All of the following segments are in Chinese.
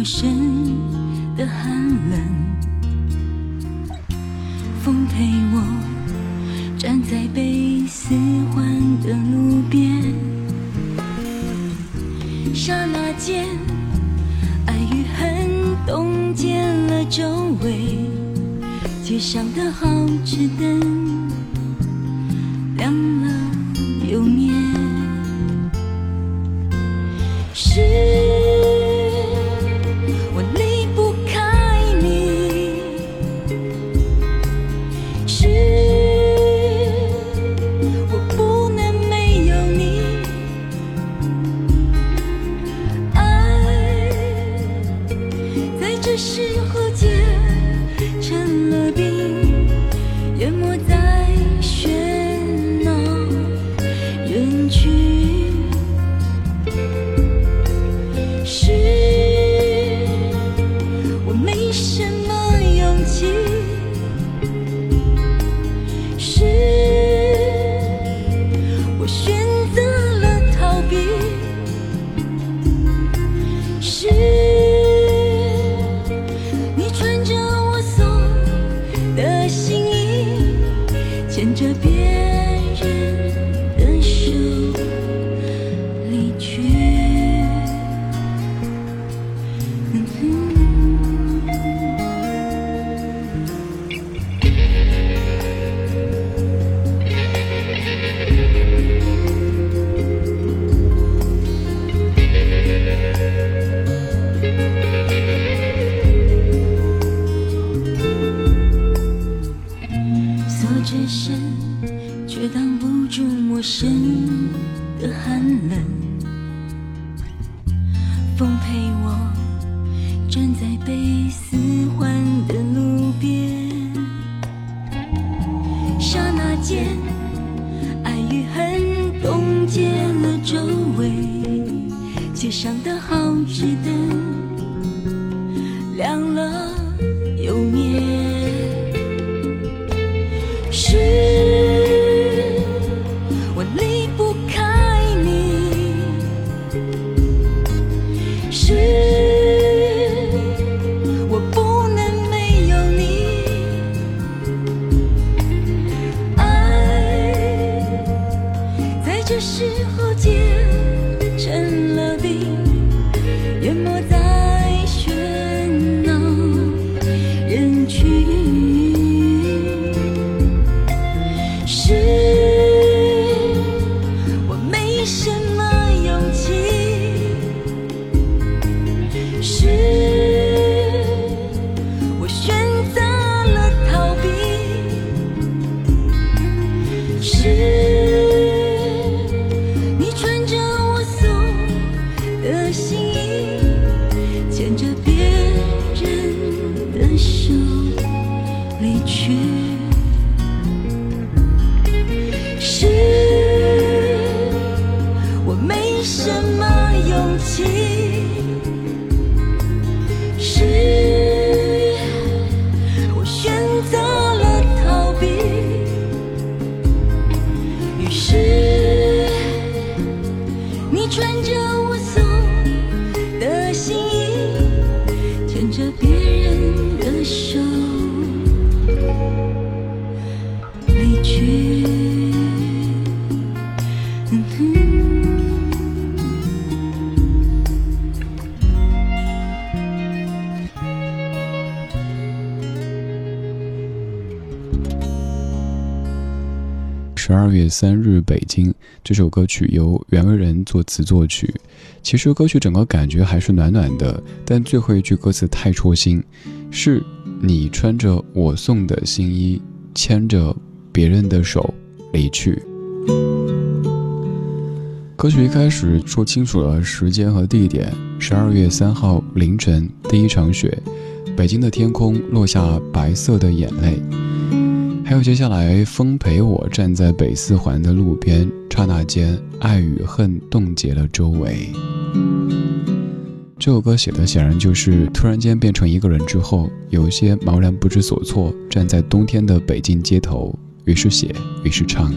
陌生的寒冷风陪我站在被四环的路边，刹那间，爱与恨冻结了周围街上的好吃灯。周围街上的好纸灯。着我送的心牵着别人的手十二月三日北京。这首歌曲由袁惟仁作词作曲。其实歌曲整个感觉还是暖暖的，但最后一句歌词太戳心，是你穿着我送的新衣，牵着别人的手离去。歌曲一开始说清楚了时间和地点，十二月三号凌晨第一场雪，北京的天空落下白色的眼泪。还有接下来，风陪我站在北四环的路边，刹那间爱与恨冻结了周围。这首歌写的显然就是突然间变成一个人之后，有些茫然不知所措，站在冬天的北京街头，于是写，于是唱。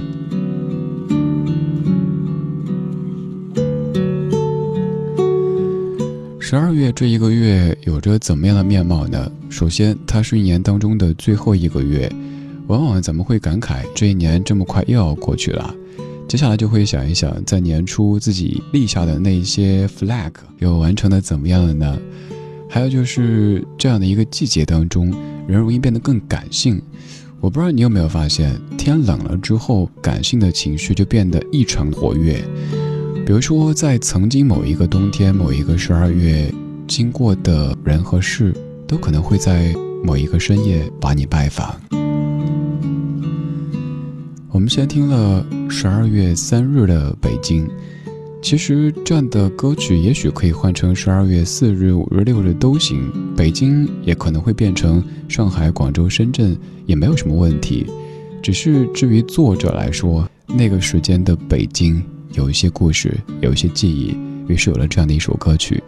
十二月这一个月有着怎么样的面貌呢？首先，它是一年当中的最后一个月，往往咱们会感慨这一年这么快又要过去了。接下来就会想一想，在年初自己立下的那些 flag 又完成的怎么样了呢？还有就是这样的一个季节当中，人容易变得更感性。我不知道你有没有发现，天冷了之后，感性的情绪就变得异常活跃。比如说，在曾经某一个冬天、某一个十二月，经过的人和事，都可能会在某一个深夜把你拜访。我们先听了十二月三日的北京，其实这样的歌曲也许可以换成十二月四日、五日、六日都行。北京也可能会变成上海、广州、深圳，也没有什么问题。只是至于作者来说，那个时间的北京。有一些故事，有一些记忆，于是有了这样的一首歌曲。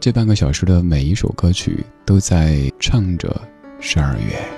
这半个小时的每一首歌曲都在唱着十二月。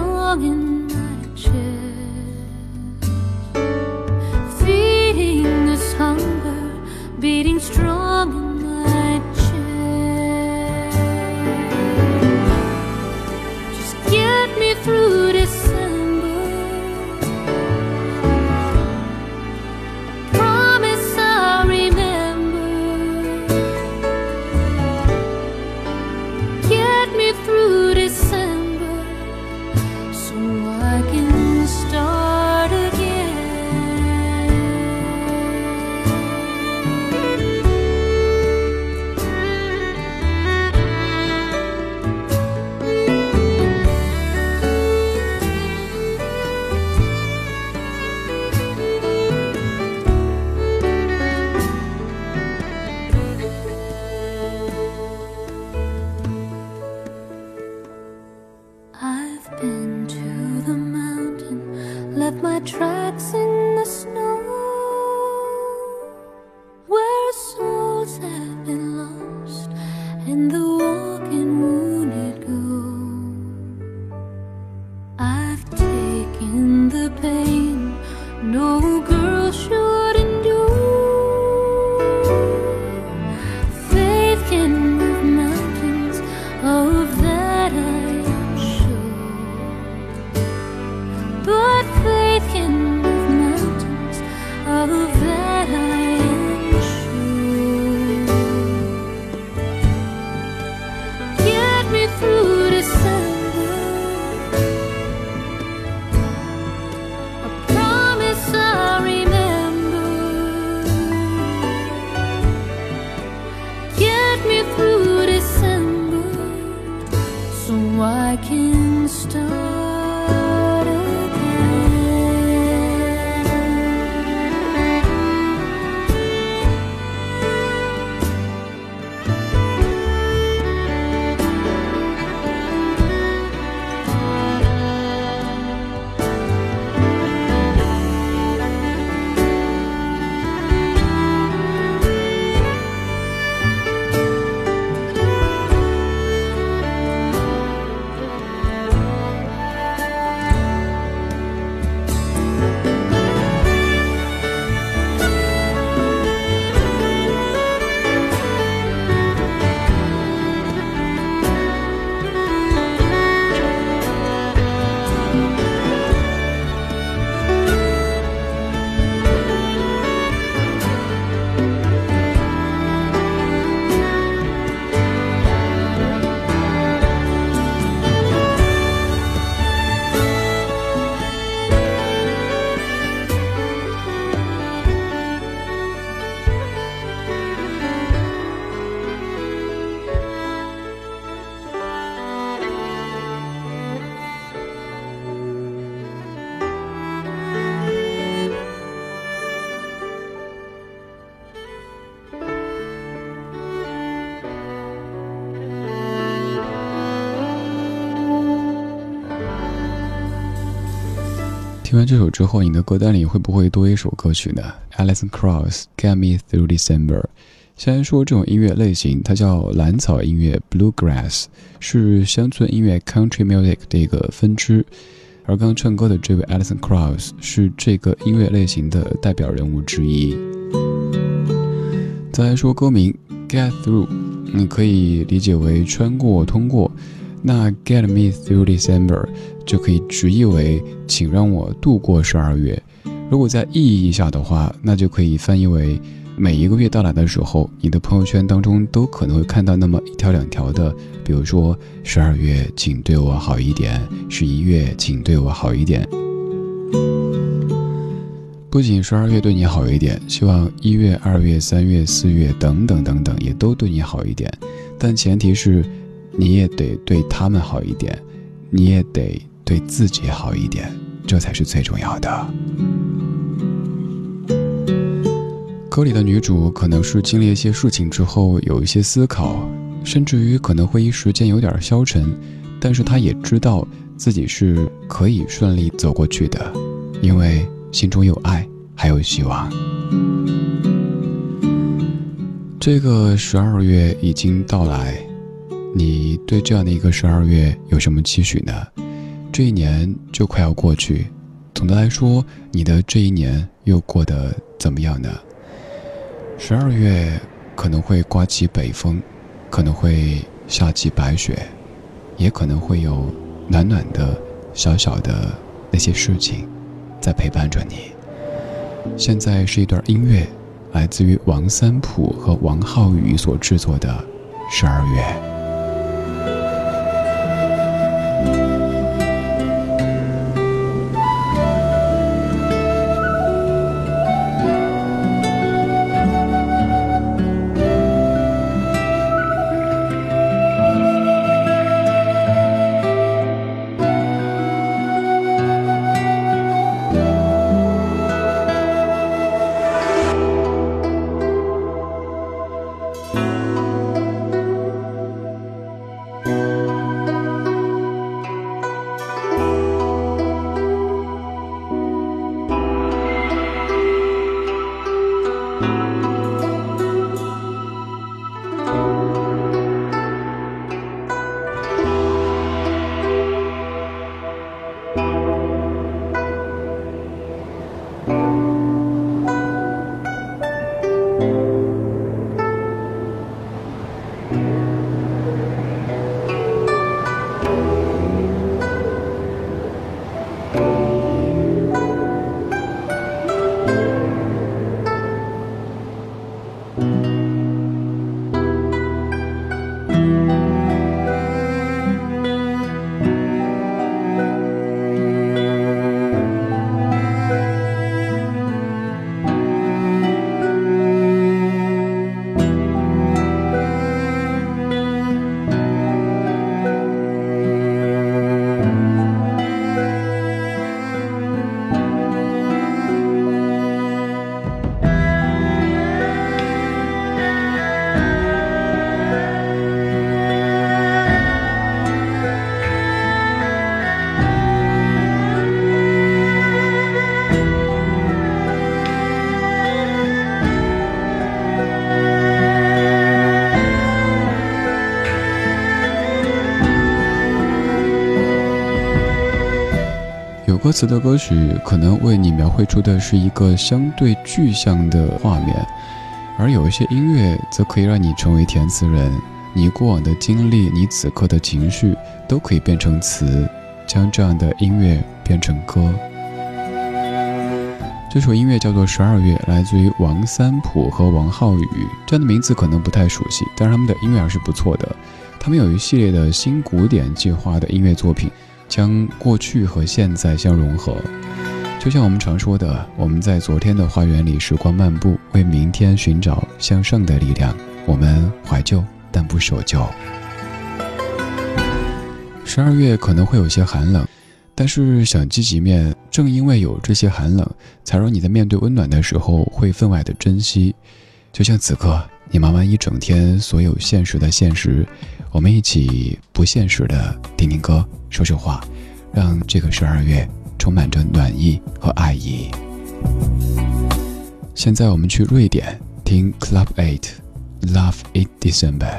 strong in my chest. Feeding this hunger, beating strong. of the 听完这首之后，你的歌单里会不会多一首歌曲呢？Alison Krauss Get Me Through December。先来说这种音乐类型，它叫蓝草音乐 （Bluegrass），是乡村音乐 （Country Music） 的一个分支。而刚唱歌的这位 Alison Krauss 是这个音乐类型的代表人物之一。再来说歌名 Get Through，你可以理解为穿过、通过。那 Get Me Through December 就可以直译为“请让我度过十二月”。如果在意义下的话，那就可以翻译为每一个月到来的时候，你的朋友圈当中都可能会看到那么一条两条的，比如说十二月请对我好一点，十一月请对我好一点。不仅十二月对你好一点，希望一月、二月、三月、四月等等等等也都对你好一点，但前提是。你也得对他们好一点，你也得对自己好一点，这才是最重要的。歌里的女主可能是经历一些事情之后有一些思考，甚至于可能会一时间有点消沉，但是她也知道自己是可以顺利走过去的，因为心中有爱，还有希望。这个十二月已经到来。你对这样的一个十二月有什么期许呢？这一年就快要过去，总的来说，你的这一年又过得怎么样呢？十二月可能会刮起北风，可能会下起白雪，也可能会有暖暖的、小小的那些事情在陪伴着你。现在是一段音乐，来自于王三普和王浩宇所制作的《十二月》。歌词的歌曲可能为你描绘出的是一个相对具象的画面，而有一些音乐则可以让你成为填词人。你过往的经历，你此刻的情绪，都可以变成词，将这样的音乐变成歌。这首音乐叫做《十二月》，来自于王三普和王浩宇。这样的名字可能不太熟悉，但是他们的音乐还是不错的。他们有一系列的新古典计划的音乐作品。将过去和现在相融合，就像我们常说的，我们在昨天的花园里时光漫步，为明天寻找向上的力量。我们怀旧，但不守旧。十二月可能会有些寒冷，但是想积极面，正因为有这些寒冷，才让你在面对温暖的时候会分外的珍惜。就像此刻，你忙完一整天所有现实的现实。我们一起不现实的听听歌，说说话，让这个十二月充满着暖意和爱意。现在我们去瑞典听 Club Eight，Love It December。